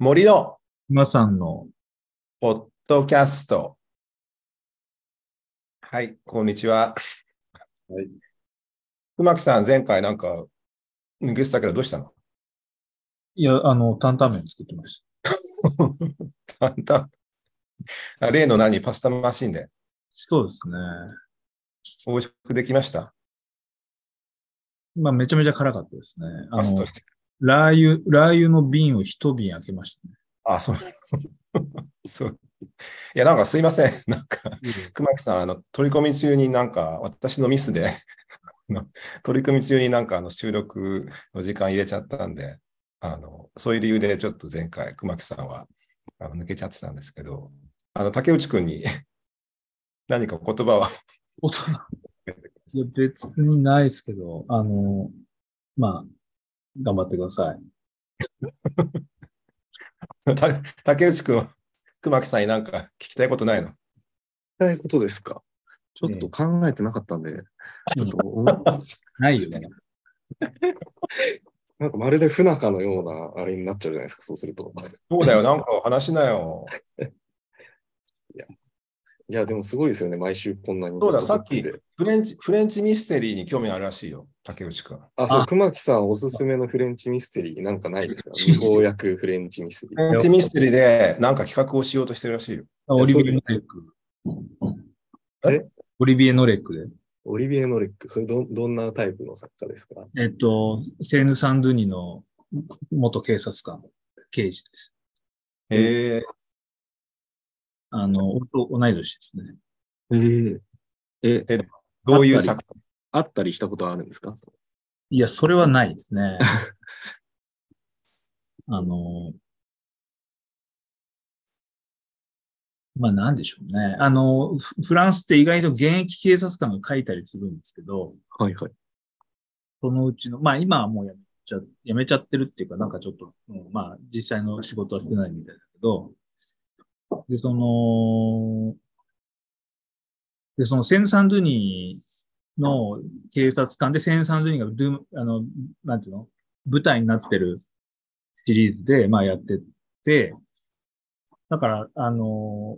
森の皆さんの、ポッドキャスト。はい、こんにちは。はい。熊木さん、前回なんか抜けてたけどどうしたの？いや、あの、担々麺作ってましだんだんあ例の何？パスタマシンでた。そうですね。美味しくできました？まあ、めちゃめちゃ辛かったですね。あのラー油、ラー油の瓶を一瓶開けましたね。あ、そう。そう。いや、なんかすいません。なんか、熊木さん、あの、取り込み中になんか、私のミスで、取り組み中になんかあの収録の時間入れちゃったんで、あの、そういう理由でちょっと前回、熊木さんはあの抜けちゃってたんですけど、あの、竹内くんに 何か言葉は。いや、別にないですけど、あの、まあ、頑張ってください。た竹内くんは熊木さんになんか聞きたいことないの？たいことですか？ちょっと考えてなかったんで、ちょっとお ないよね。なんかまるで不仲のようなあれになっちゃうじゃないですか、そうすると。そうだよ、なんか話しなよ。いや、でもすごいですよね、毎週こんなに。そうだ、さっきフレンチ、フレンチミステリーに興味あるらしいよ、竹内くん。あ、そうあ、熊木さんおすすめのフレンチミステリーなんかないですか？違法訳フレンチミステリー。フレンチミステリーでなんか企画をしようとしてるらしいよ。オリビエ・ノレック。え？オリビエ・ノレックで。オリビエ・ノレック、それどどんなタイプの作家ですか？えっと、セーヌ・サンドゥニの元警察官、刑事です。へえあの、お同い年ですね。えええどういう作あったりしたことはあるんですか？いや、それはないですね。あの、まあなんでしょうね。あの、フフランスって意外と現役警察官が書いたりするんですけど、はいはい。そのうちの、まあ今はもうやめちゃ、やめちゃってるっていうか、なんかちょっと、うんまあ実際の仕事はしてないみたいだけど、で、その、で、そのセンサンドゥニの警察官でセンサンドゥニがドゥーあの、なんていうの？舞台になってるシリーズで、まあやってて、だから、あの、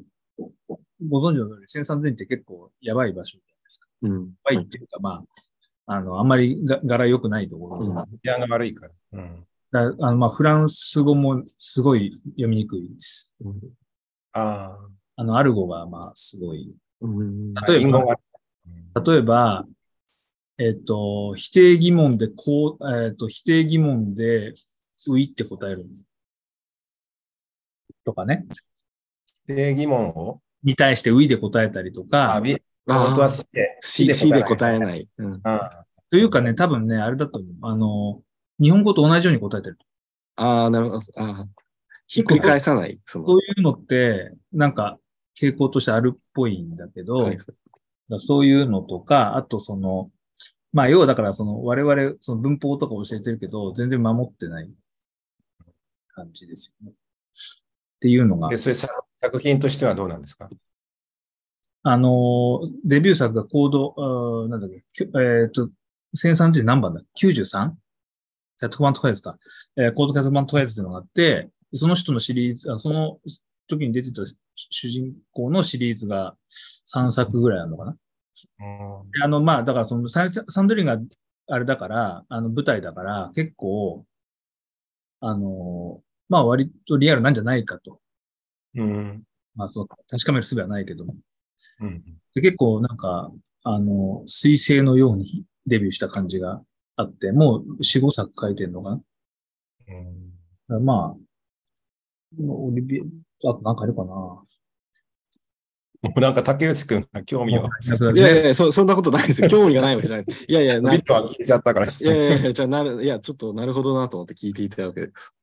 ご存知の通り、センサンドゥニって結構やばい場所じゃないですか。うん。やばいっていうか、まあ、あの、あんまりが柄良くないところうんだ治安が悪いから。うん、だあの、まあ、フランス語もすごい読みにくいです。ああの、アルゴが、まあ、すごい。例えば例えば、えっと、否定疑問で、こう、えっと、否定疑問で、ういって答える。とかね。否定疑問を、に対してういで答えたりとあ、か、びあ本当はあ、C で C, で答えい。ない。うん。あというかね、多分ね、あれだと思う。あの、日本語と同じように答えてる。ああ、なるほど。ああ。ひっくり返さない。その。そういうのって、なんか、傾向としてあるっぽいんだけど、はいそういうのとか、あとその、まあ要はだからその我々その文法とか教えてるけど、全然守ってない感じですよね。っていうのがで、、それ作作品としてはどうなんですか？あの、デビュー作がコード、なんだっけ、えっ、と、1030何番だ ?93? キャットマントカイズか？えーコードキャットマントカイズっていうのがあって、その人のシリーズ、あその時に出てた主人公のシリーズが3作ぐらいあるのかなうんであの、まあ、だからそのサンドリーがあれだから、あの舞台だから、結構、あの、まあ割とリアルなんじゃないかと。うん。まあそう、確かめる術はないけども。うん。で結構なんか、あの、水星のようにデビューした感じがあって、もう4、5作書いてんのかなうんらまあ、オリビエ、あとなんかあるかなもう なんか竹内くんが興味を、いやいやいやそ、そんなことないですよ。興味がないわけじゃない。いやいや、なビットは聞いちゃったから。いやいやいや、じゃあなる、いや、ちょっとなるほどなと思って聞いていたわけです。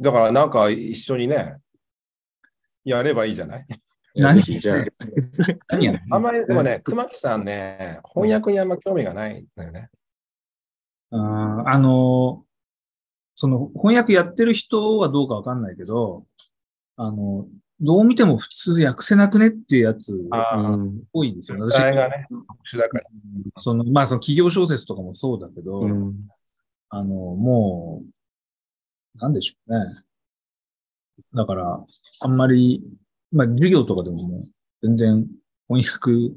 だからなんか一緒にね、やればいいじゃない？何？じゃあ、何やねんあんまりでもね、熊木さんね、翻訳にあんま興味がないんだよね。うんあの、その翻訳やってる人はどうかわかんないけど、あの、どう見ても普通訳せなくねっていうやつ多いんですよ。あ、あれがね、特殊だから。その、まあその企業小説とかもそうだけど、うんあの、もう、なんでしょうね。だから、あんまり、まあ、授業とかでももう、全然翻訳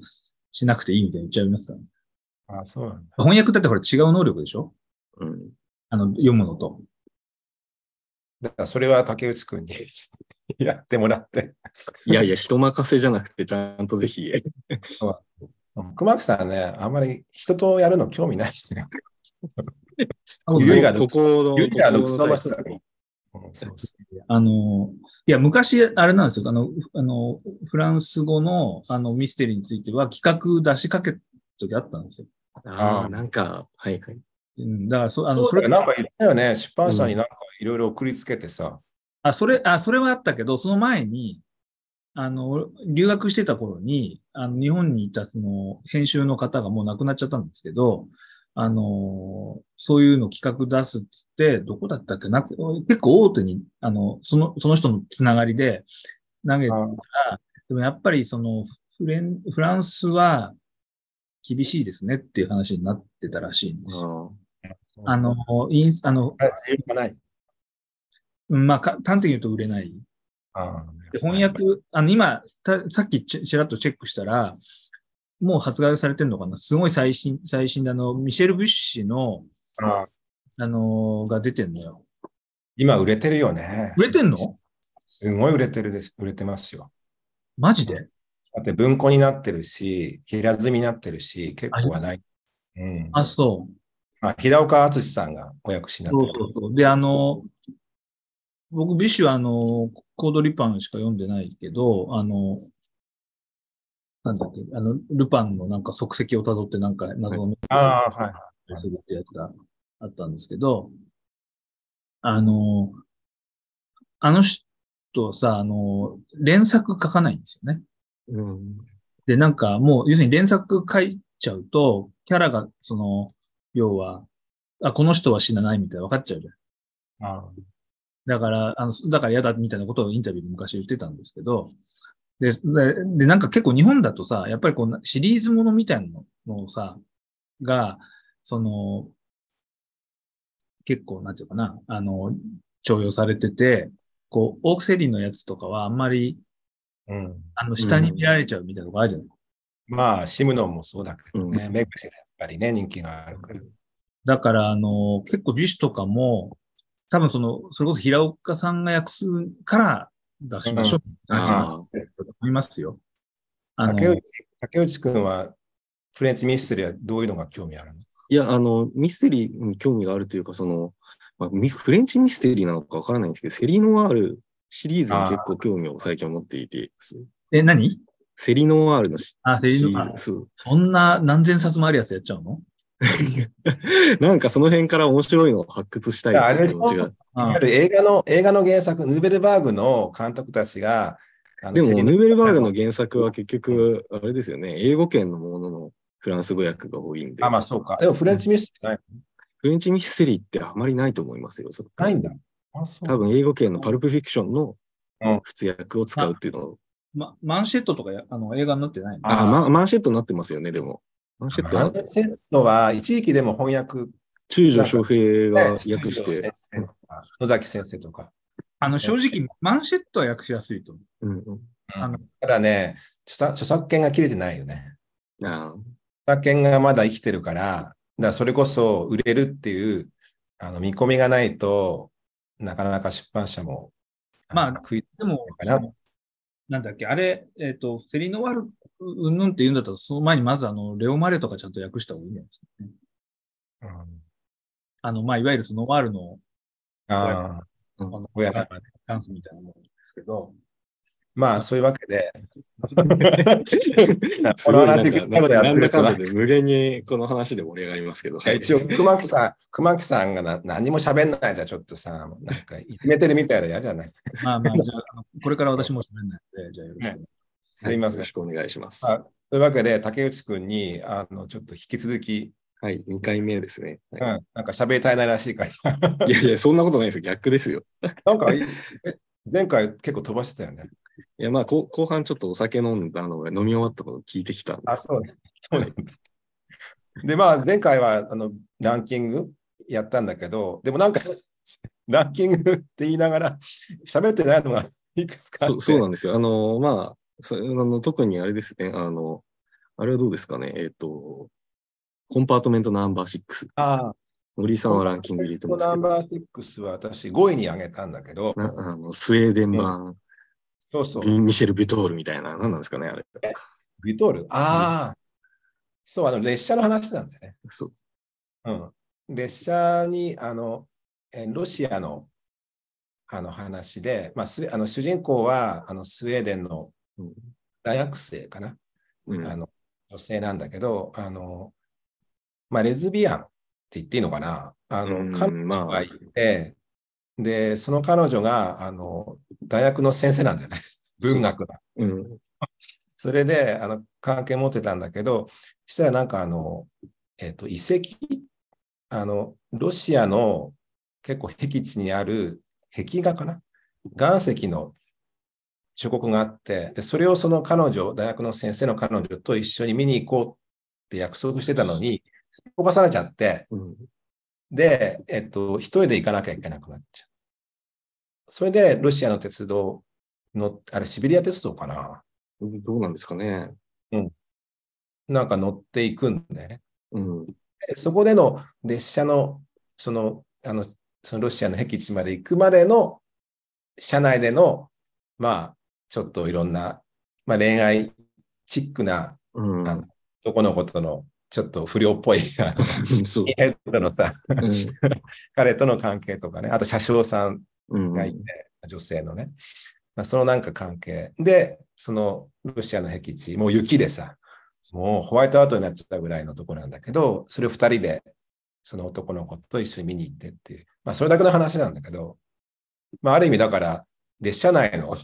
しなくていいみたいに言っちゃいますから、ね。あそうなんだ。翻訳だってこれ違う能力でしょ？うん。あの、読むのと。だからそれは竹内くんに やってもらって。いやいや、人任せじゃなくて、ちゃんとぜひ。熊木さんね、あんまり人とやるの興味ないですね。あのゆいがここの、人だから。あの、いや、昔、あれなんですよ。あの、あの、フランス語の、あの、ミステリーについては企画出しかけた時あったんですよ。ああ、なんか、はいはい。うん、だから、そあうの、それ、なんか言ったよね、出版社になんかいろいろ送りつけてさ。あ、それ、あ、それはあったけど、その前に、あの、留学してた頃に、あの、日本にいたその、編集の方がもう亡くなっちゃったんですけど、あの、そういうの企画出すっつって、どこだったっけな、結構大手に、あの、その、その人のつながりで投げたら、でもやっぱりその、フレン、フランスは厳しいですねっていう話になってたらしいんですよ。ああの、インあの、あ、自由がない？うんまあ、か端的に言うと売れない。あで翻訳、あの、今、たさっきちちらっとチェックしたら、もう発売されてるのかな？すごい最新、最新で、あの、ミシェル・ビュッシの、ああのが出てんのよ。今売れてるよね。売れてんの？すごい売れてるです。売れてますよ。マジで？だって文庫になってるし、平積みになってるし、結構はない。うん。あ、そう。あ平岡敦さんがお訳しになさってる。うそうそう。で、あの、僕、ビュッシは、あの、コード・ルパンしか読んでないけど、あの、なんだっけ、あの、ルパンのなんか足跡をたどってなんか謎のメッセージああ、はい。するってやつがあったんですけど、あの、あの人さ、あの、連作書かないんですよね。うん。で、なんかもう、要するに連作書いちゃうと、キャラが、その、要は、あ、この人は死なないみたいな分かっちゃうじゃん。あだから、あの、だから嫌だみたいなことをインタビューで昔言ってたんですけど、で、で、でなんか結構日本だとさ、やっぱりこう、シリーズものみたいなのをさ、が、その、結構、なんていうかな、あの、徴用されてて、こう、オークセリーのやつとかはあんまり、うん。あの、下に見られちゃうみたいなとこあるじゃない、まあ、シムノンもそうだけどね、メグレぱりね、人気があるから。だから、あの、結構美酒とかも、多分その、それこそ平岡さんが訳すから出しましょう。ああ、と思いますよ。あの竹内、竹内くんは、フレンチミステリーはどういうのが興味あるの？いや、あの、ミステリーに興味があるというか、その、まあ、ミフレンチミステリーなのかわからないんですけど、セリノワールシリーズに結構興味を最近持っていて、え、何？セリノワールのシあ、セシリーズ、そんな何千冊もあるやつやっちゃうの？なんかその辺から面白いのを発掘したい気持ちが。映画の、映画の原作、ヌーベルバーグの監督たちが、でも、ヌーベルバーグの原作は結局、あれですよね、英語圏のもののフランス語訳が多いんで、あ、まあそうか。でもフレンチミステリーないフレンチミステリーってあまりないと思いますよ。そないんだ。多分英語圏のパルプフィクションのうん普通訳を使うっていうのを。ま、マンシェットとかやあの映画になってないの？あ、あま、マンシェットになってますよね、でも。マンシェットは？マンセットは一時期でも翻訳、中条翔平がね訳して野崎先生とか。あの、正直、マンシェットは訳しやすいと思う。うんうん、あのただね著作、著作権が切れてないよね。あ著作権がまだ生きてるから、だからそれこそ売れるっていうあの見込みがないとなかなか出版社も、まあの食いでもかな、なんだっけ、あれ、えっ、と、セリノワール、うんぬんって言うんだったら、その前にまずあの、レオマレとかちゃんと訳した方がいいんじゃないですかね。うん。あの、まあ、いわゆるそのノワールの、ああ親がチャンスみたいなものですけど、まあそういうわけで、すごいなんだなんだかんだいで無限にこの話で盛り上がりますけど。や一応熊木さん、熊木さんがな何も喋んないじゃちょっとさ、なんかいじめてるみたいで嫌じゃないまあまあ、じゃあこれから私も喋んないので、じゃあよろしくお願いします。すいません。よろしくお願いします。あというわけで、竹内くんに、あの、ちょっと引き続き、はい、2回目ですね。うん、はなんか喋りたいないらしいから。い、いやいや、そんなことないですよ。逆ですよ。なんか、え前回結構飛ばしてたよね。いや、まあ、こ後半ちょっとお酒飲んだのが飲み終わったことを聞いてきたんで。あ、そうね。そう。で、まあ、前回は、あの、ランキングやったんだけど、でもなんか、ランキングって言いながら、喋ってないのがいくつかそうそうなんですよ。あの、まあ、そあの特にあれですね、あの、あれはどうですかね、えっ、と、コンパートメントナンバー6。あ森井さんはランキング入れてますけど、ナンバー6は私5位に上げたんだけど、なあのスウェーデン版、そうそう、ビミシェル・ビトールみたいな、何なんですかね、あれ。ビトール？ああ、そう、あの、列車の話なんだよね。そう。うん。列車に、あの、えロシアの、あの話で、まあ、あの主人公は、あの、スウェーデンのうん大学生かな？うんあの、女性なんだけど、あの、まあ、レズビアンって言っていいのかな？あの、うん彼女まあがいて、で、その彼女が、あの、大学の先生なんだよね。文学の。うん。それで、あの、関係持ってたんだけど、したらなんかあの、えっ、と、遺跡、あの、ロシアの結構僻地にある壁画かな？岩石の諸国があって、で、それをその彼女、大学の先生の彼女と一緒に見に行こうって約束してたのに、すっぽかされちゃって、うん。で、えっと、一人で行かなきゃいけなくなっちゃう。それで、ロシアの鉄道の、あれ、シベリア鉄道かな？どうなんですかね。なんか乗っていくんだよね。うん。でそこでの列車の、その、あの、そのロシアの僻地まで行くまでの、車内での、まあ、ちょっといろんな、まあ恋愛チックなうん。あの男の子との、ちょっと不良っぽい、あの、そう。のさ、うん 彼との関係とかね、あと車掌さんうん。がいて、女性のね、まあ、そのなんか関係で、そのロシアの僻地、もう雪でさ、もうホワイトアウトになっちゃったぐらいのところなんだけど、それを二人で、その男の子と一緒に見に行ってっていう、まあそれだけの話なんだけど、まあある意味だから、列車内の、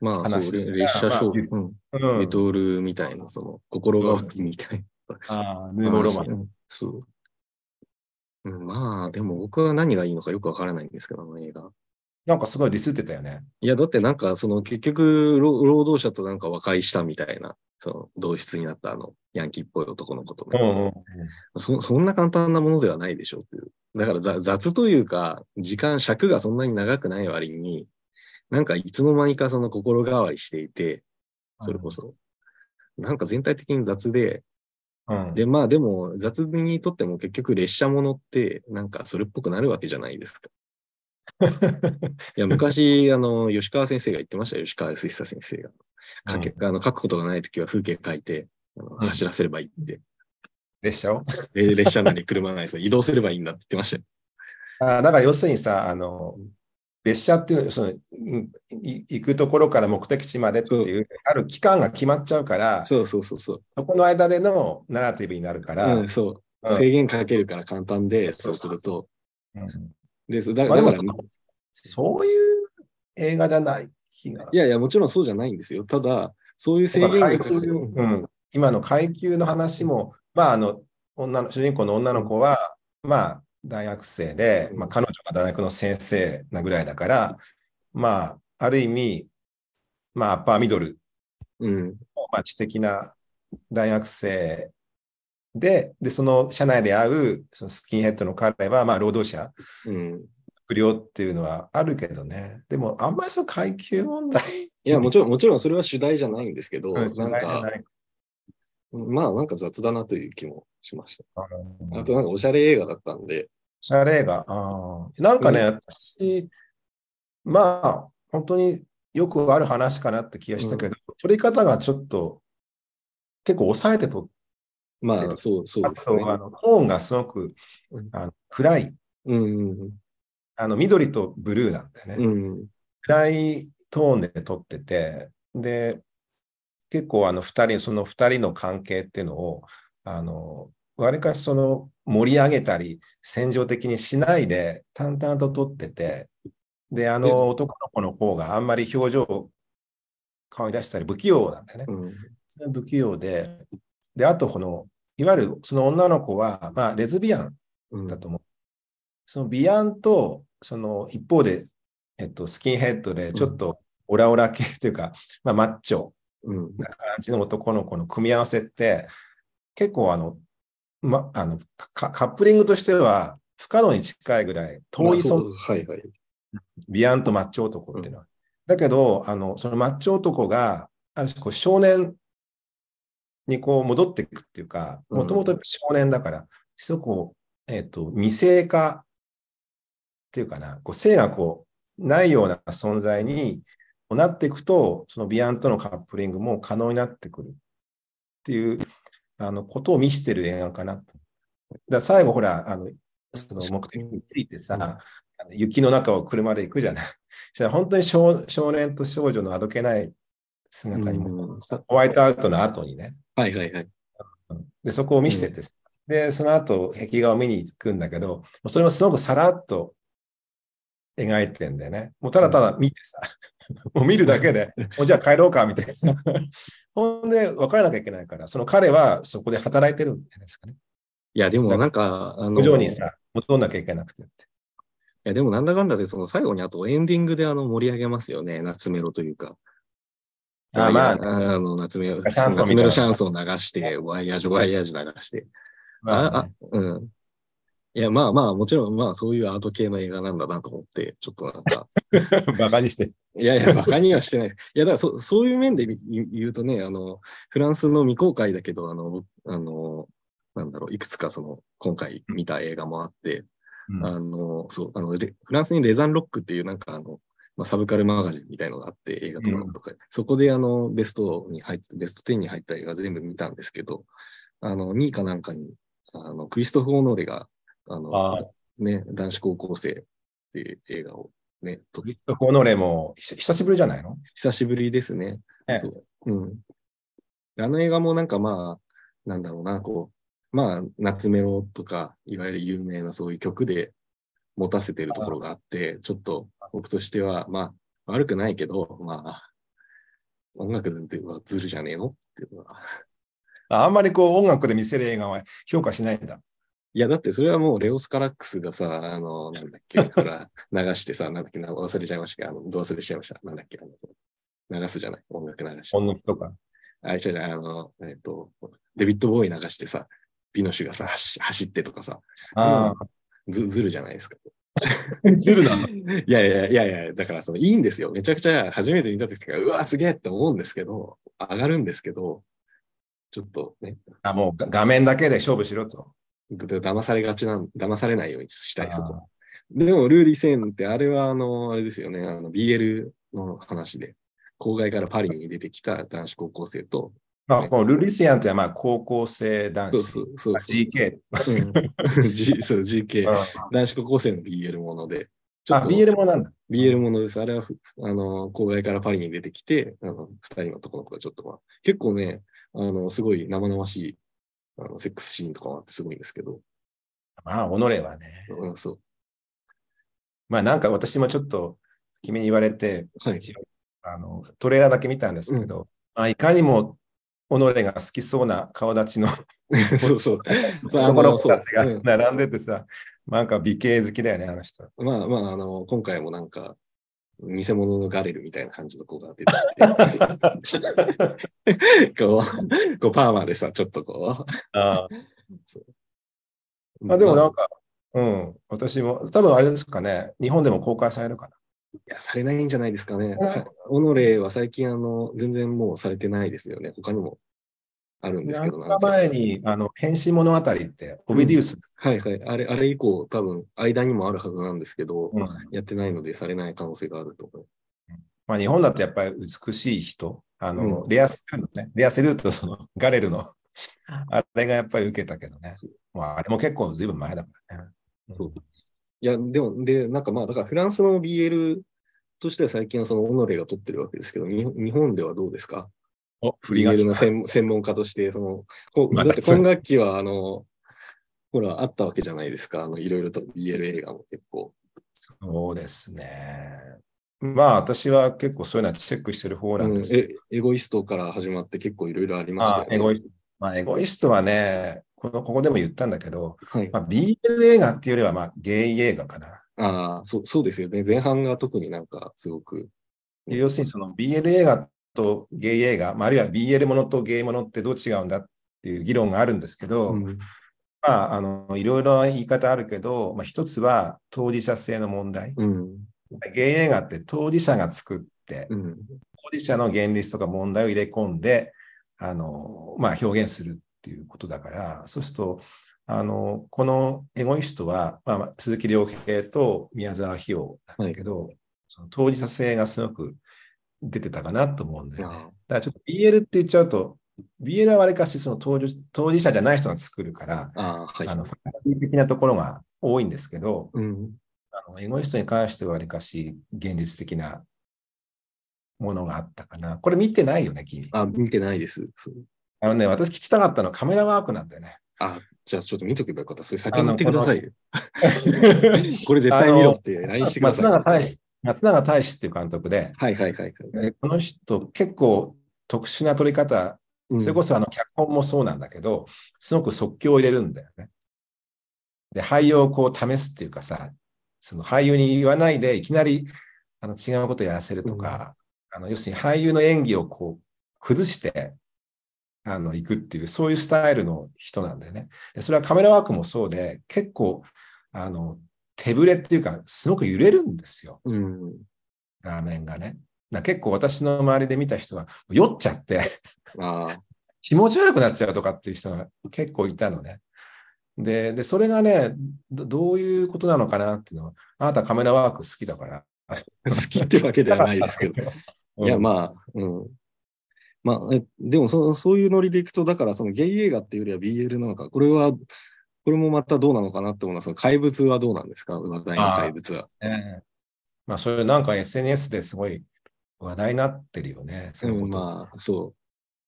まあ、話そう、レ列車ショー、うん。うんビトールみたいな、その、心変わりみたいな。ああ、ヌーロマン。うんそう。うんまあ、でも僕は何がいいのかよくわからないんですけど、あの映画。なんかすごいディスってたよね。いや、だってなんか、その結局、労労働者となんか和解したみたいな、その同室になったあの、ヤンキーっぽい男の子とね、うんうん。そそんな簡単なものではないでしょうっていう。だからざ雑というか、時間、尺がそんなに長くない割に、なんかいつの間にかその心変わりしていて、それこそ、なんか全体的に雑で、うん。で、まあでも雑にとっても結局列車ものってなんかそれっぽくなるわけじゃないですか。いや、昔、あの、吉川先生が言ってましたよ、吉川康久先生が。書けあの書くことがないときは風景書いて、走らせればいいって。列車を？で列車なり車なりさ移動すればいいんだって言ってましたよ。あだから要するにさ、あの、列車っていう、その、いい行くところから目的地までっていう、ある期間が決まっちゃうから、そうそうそうそう。そこの間でのナラティブになるから、うん、そう。うん制限かけるから簡単で、そそううすると。うんでだまあでもだから、そういう映画じゃない気が。いやいや、もちろんそうじゃないんですよ。ただ、そういう制限が階級うん、今の階級の話も、まあ、あの女の主人公の女の子は、まあ、大学生で、まあ、彼女が大学の先生なぐらいだから、まあ、ある意味、まあ、アッパーミドル、うん。まあ、知的な大学生で、で、その社内で会うそのスキンヘッドの彼は、まあ、労働者、うん。不良っていうのはあるけどね。でも、あんまりその階級問題。いや、もちろん、もちろんそれは主題じゃないんですけど、うんなんか、まあ、なんか雑だなという気もしました。うんあと、なんかおしゃれ映画だったんで、シャレ映画。あーなんかね、私、まあ、本当によくある話かなって気がしたけど、撮り方がちょっと結構抑えて撮っまあ、でそう、そうたですね。あのトーンがすごくうんあの暗い。うんうんあの緑とブルーなんだよね。うん。うん。暗いトーンで撮ってて、で、結構あの二人、その二人の関係っていうのを、あの、わりかしその盛り上げたり、戦場的にしないで、淡々と撮ってて、で、あでの男の子の方があんまり表情顔に出したり不器用なんだよね。うん。不器用で、で、あとこの、いわゆるその女の子は、まあ、レズビアンうんだと思う。そのビアンと、その一方で、えっと、スキンヘッドでちょっとオラオラ系というか、まあ、マッチョうん。な感じの男の子の組み合わせって、結構あの、ま、あのカカップリングとしては、不可能に近いぐらい遠い存まあそうはいはい。ビアンとマッチョ男っていうのは。だけど、あの、そのマッチョ男が、ある種こう少年にこう戻っていくっていうか、うんもともと少年だから、すごくこう、えっ、と、未成化っていうかな、こう性がこう、ないような存在になっていくと、そのビアンとのカップリングも可能になってくるっていう、あの、ことを見せてる映画かなと。だ最後、ほら、あの、その目的についてさ、雪の中を車で行くじゃない。そしたら本当に少少年と少女のあどけない姿にも、うんホワイトアウトの後にね、はいはいはい。でそこを見せてて、で、その後、壁画を見に行くんだけど、それもすごくさらっと描いてんだよね。もうただただ見てさ、もう見るだけで、もうじゃあ帰ろうか、みたいな。ほんで、別れなきゃいけないから、その彼はそこで働いてるんじゃないですかね。いや、でもなんか、あの、工場にさ、戻んなきゃいけなくてって。いや、でもなんだかんだで、その最後にあとエンディングであの盛り上げますよね。夏メロというか。あまああの、夏メロ、夏メロシャンソン流して、ワイヤージュ、ワイヤージュ流して。まああ、あ、うん。いや、まあまあ、もちろん、まあ、そういうアート系の映画なんだなと思って、ちょっとなんか、バカにして。いやいや、馬鹿にはしてない。いや、だからそ、そういう面で見言うとね、あの、フランスの未公開だけど、あの、僕あの、なんだろう、いくつかその、今回見た映画もあって、うんあの、そう、あの、レフランスにレザンロックっていうなんかあの、まあ、サブカルマガジンみたいのがあって、映画とかとか、そこであの、ベストに入って、ベスト10に入った映画全部見たんですけど、あの、2位かなんかに、あの、クリストフ・オノーレが、あの、あね、男子高校生っていう映画をね、撮っクリストフ・オノレも久久しぶりじゃないの？久しぶりですね。ねそう。うん。あの映画もなんかまあ、なんだろうな、こう、まあ、夏メロとか、いわゆる有名なそういう曲で持たせてるところがあって、ちょっと僕としては、まあ、悪くないけど、まあ、音楽ではずるじゃねえの？っていうのは。ああんまりこう音楽で見せる映画は評価しないんだ。いや、だってそれはもうレオス・カラックスがさ、あの、なんだっけ、ほら、流してさ、なんだっけ、な忘れちゃいましたけど、あの、ど忘れしちゃいました。なんだっけ、あの、流すじゃない、音楽流して。音楽とか。あれじゃない、あの、えっ、と、デビッド・ボーイ流してさ、ビノシュがさ、走走ってとかさ、ああ、ずずるじゃないですか。ずるなの？いやいやいやいや、だからそのいいんですよ。めちゃくちゃ初めて見た時とか、うわ、すげえって思うんですけど、上がるんですけど、ちょっとね、あもうが画面だけで勝負しろと。だ騙されがちなん、騙されないようにしたい、そあこ。でも、ルーリー・セーンって、あれは、あの、あれですよね、あの、BL の話で、郊外からパリに出てきた男子高校生と、まあ、このルリシアンってまあ高校生男子。そうそうそう。GK。うん G そう、GK、男子高校生の BL もので、あ、BL もなんだ。BL ものです。あれはふ、あの、郊外からパリに出てきて、あの、二人の男の子がちょっとまあ、結構ね、あの、すごい生々しい、あの、セックスシーンとかもあってすごいんですけど、まあ、己はね。うん、そう。まあ、なんか私もちょっと君に言われて、はいあのトレーラーだけ見たんですけど、まあ、いかにも己が好きそうな顔立ちの そうそう。たちがうん並んでてさ、なんか美形好きだよね、あの人。まあまあ、あの、今回もなんか、偽物のガレルみたいな感じの子が出てきて、こう、こうパーマでさ、ちょっとこあう。そう。あでもなまんか、うん、私も、多分あれですかね、日本でも公開されるかな。いや、されないんじゃないですかね。オノレは最近、あの、全然もうされてないですよね。他にもあるんですけど、前に、あの、変身物語って、オビディウス、はいはい。あれ、あれ以降、多分、間にもあるはずなんですけど、うん。やってないので、されない可能性があると思う。まあ、日本だとやっぱり美しい人、あの、うん。レアセルのね、レアセルとその ガレルの、あ。れがやっぱり受けたけどね。まあ、あれも結構ずいぶん前だからね。そう。いや、でも、で、なんかまあ、だからフランスの BL としては最近はそのオノレが取ってるわけですけど、に日本ではどうですか？お、振りが ?BL 来たの専専門家として、その、こだって今学期は、あの、ほら、あったわけじゃないですか。あの、いろいろと BL 映画も結構。そうですね。まあ、私は結構そういうのはチェックしてる方なんうんですけど、えエゴイストから始まって結構いろいろありましたよね。まあエゴイまあ、エゴイストはね、このここでも言ったんだけど、はい。まあ、BL 映画っていうよりは、まあ、ゲイ映画かな。ああ、そう、そうですよね。前半が特になんかすごく。要するに、その BL 映画とゲイ映画、まあ、あるいは BL ものとゲイものってどう違うんだっていう議論があるんですけど、うんまあ、あの、いろいろな言い方あるけど、まあ、一つは当事者性の問題。うん。ゲイ映画って当事者が作って、うん。当事者の現実とか問題を入れ込んで、あの、まあ、表現するっていうことだから、そうすると、あの、このエゴイストは、まあまあ、鈴木亮平と宮沢ひよなんだけど、その当事者性がすごく出てたかなと思うんだよね。だあからちょっと BL って言っちゃうと、BL はわりかしその当事当事者じゃない人が作るから、あ、はいあ。の、ファンタジー的なところが多いんですけど、うん。あのエゴイストに関してはわりかし現実的なものがあったかな。これ見てないよね、君。あ、見てないです。あのね、私聞きたかったのはカメラワークなんだよね。あ、じゃあちょっと見とけばよかった。それ先に言ってくださいよ。こ これ絶対見ろって LINE してくだ松さい。永大志、松永大志っていう監督で、はいはいはいはい。えこの人結構特殊な撮り方、うんそれこそあの脚本もそうなんだけど、すごく即興を入れるんだよね。で、俳優をこう試すっていうかさ、その俳優に言わないでいきなりあの違うことをやらせるとか、あの要するに俳優の演技をこう崩してあの行くっていう、そういうスタイルの人なんだよね。でそれはカメラワークもそうで、結構あの手ぶれっていうか、すごく揺れるんですよ。うん。画面がね。だ結構私の周りで見た人は酔っちゃってあ 気持ち悪くなっちゃうとかっていう人が結構いたのね。で、でそれがねど、どういうことなのかなっていうのは、あなたカメラワーク好きだから。あ、好きってわけではないですけど。いや、あ、まあ、うん。まあ、えでもそ、そういうノリでいくと、だから、そのゲイ映画っていうよりは BL なのか、これは、これもまたどうなのかなって思うのは、その怪物はどうなんですか？話題の怪物は。ええまあ、そういうなんか SNS ですごい話題になってるよね。そのうん、ことまあ、そう。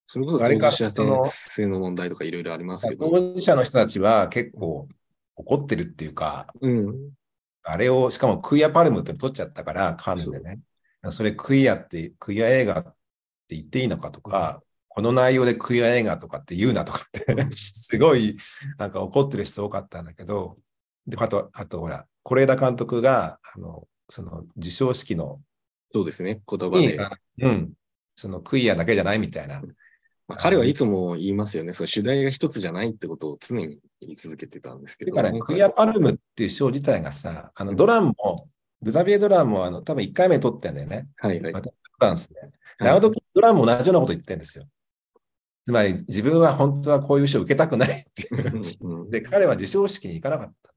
それこそ当事者性の問題とかいろいろありますけど。当事者の人たちは結構怒ってるっていうか、うん。あれを、しかもクイアパルムっての取っちゃったから、カンヌでね。それクイアって、クイア映画って言っていいのかとか、この内容でクイア映画とかって言うなとかって、すごいなんか怒ってる人多かったんだけど、で、あと、あとほら、是枝監督が、あの、その授賞式の、そうですね、言葉で。うん、そのクイアだけじゃないみたいな。まあ、彼はいつも言いますよね。その主題が一つじゃないってことを常に言い続けてたんですけど。だからね、クイアパルムっていう賞自体がさ、あの、ドランも、グザビエ・ドランも、あの、多分1回目撮ってんだよね。はいはい。またフランスで。はいあの時、ドランも同じようなこと言ってるんですよ。つまり、自分は本当はこういう賞を受けたくないっていう。うんで、彼は授賞式に行かなかった。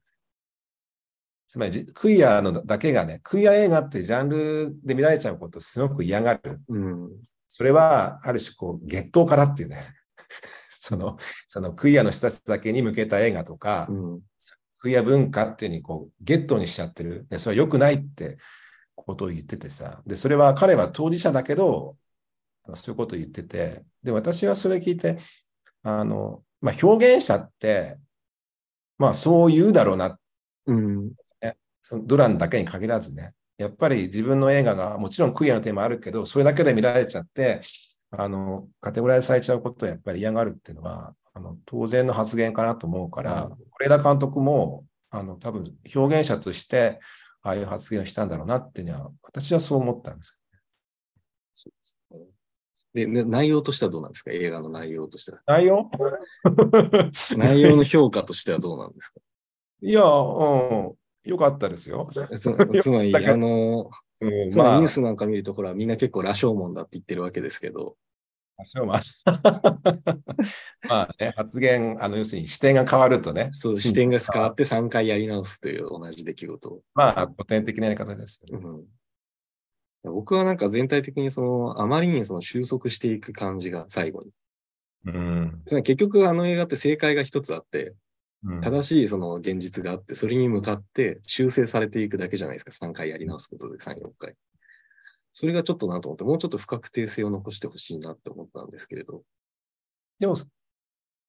つまりじ、クイアのだけがね、クイア映画ってジャンルで見られちゃうことをすごく嫌がる。うん。それは、ある種、こう、月頭からっていうね、その、そのクイアの人たちだけに向けた映画とか、うん。クイア文化っていうにこうゲットにしちゃってる。でそれは良くないってことを言っててさ。で、それは彼は当事者だけど、そういうことを言ってて。で、私はそれ聞いて、あの、まあ、表現者って、まあそう言うだろうな。うん。そのドランだけに限らずね。やっぱり自分の映画がもちろんクイアのテーマあるけど、それだけで見られちゃって、あの、カテゴライズされちゃうことをやっぱり嫌がるっていうのは、あの当然の発言かなと思うから、うん是枝監督も、あの、多分表現者として、ああいう発言をしたんだろうなっていうのは、私はそう思ったんです。そうですね。で、ね内容としてはどうなんですか？映画の内容としては。内容？内容の評価としてはどうなんですか？いや、うん、よかったですよ。つ つまり、あの、うん、つまあ。ニュースなんか見ると、ほら、みんな結構羅生門だって言ってるわけですけど、まあ、まあね、発言、あの、要するに視点が変わるとね、そう、視点が変わって3回やり直すという同じ出来事。を。まあ、古典的なやり方です。うん僕はなんか全体的にその、あまりにその収束していく感じが最後に。うん。つまり結局あの映画って正解が一つあって、うん正しいその現実があって、それに向かって修正されていくだけじゃないですか。3回やり直すことで3、4回。それがちょっとなと思って、もうちょっと不確定性を残してほしいなって思ったんですけれど。でも、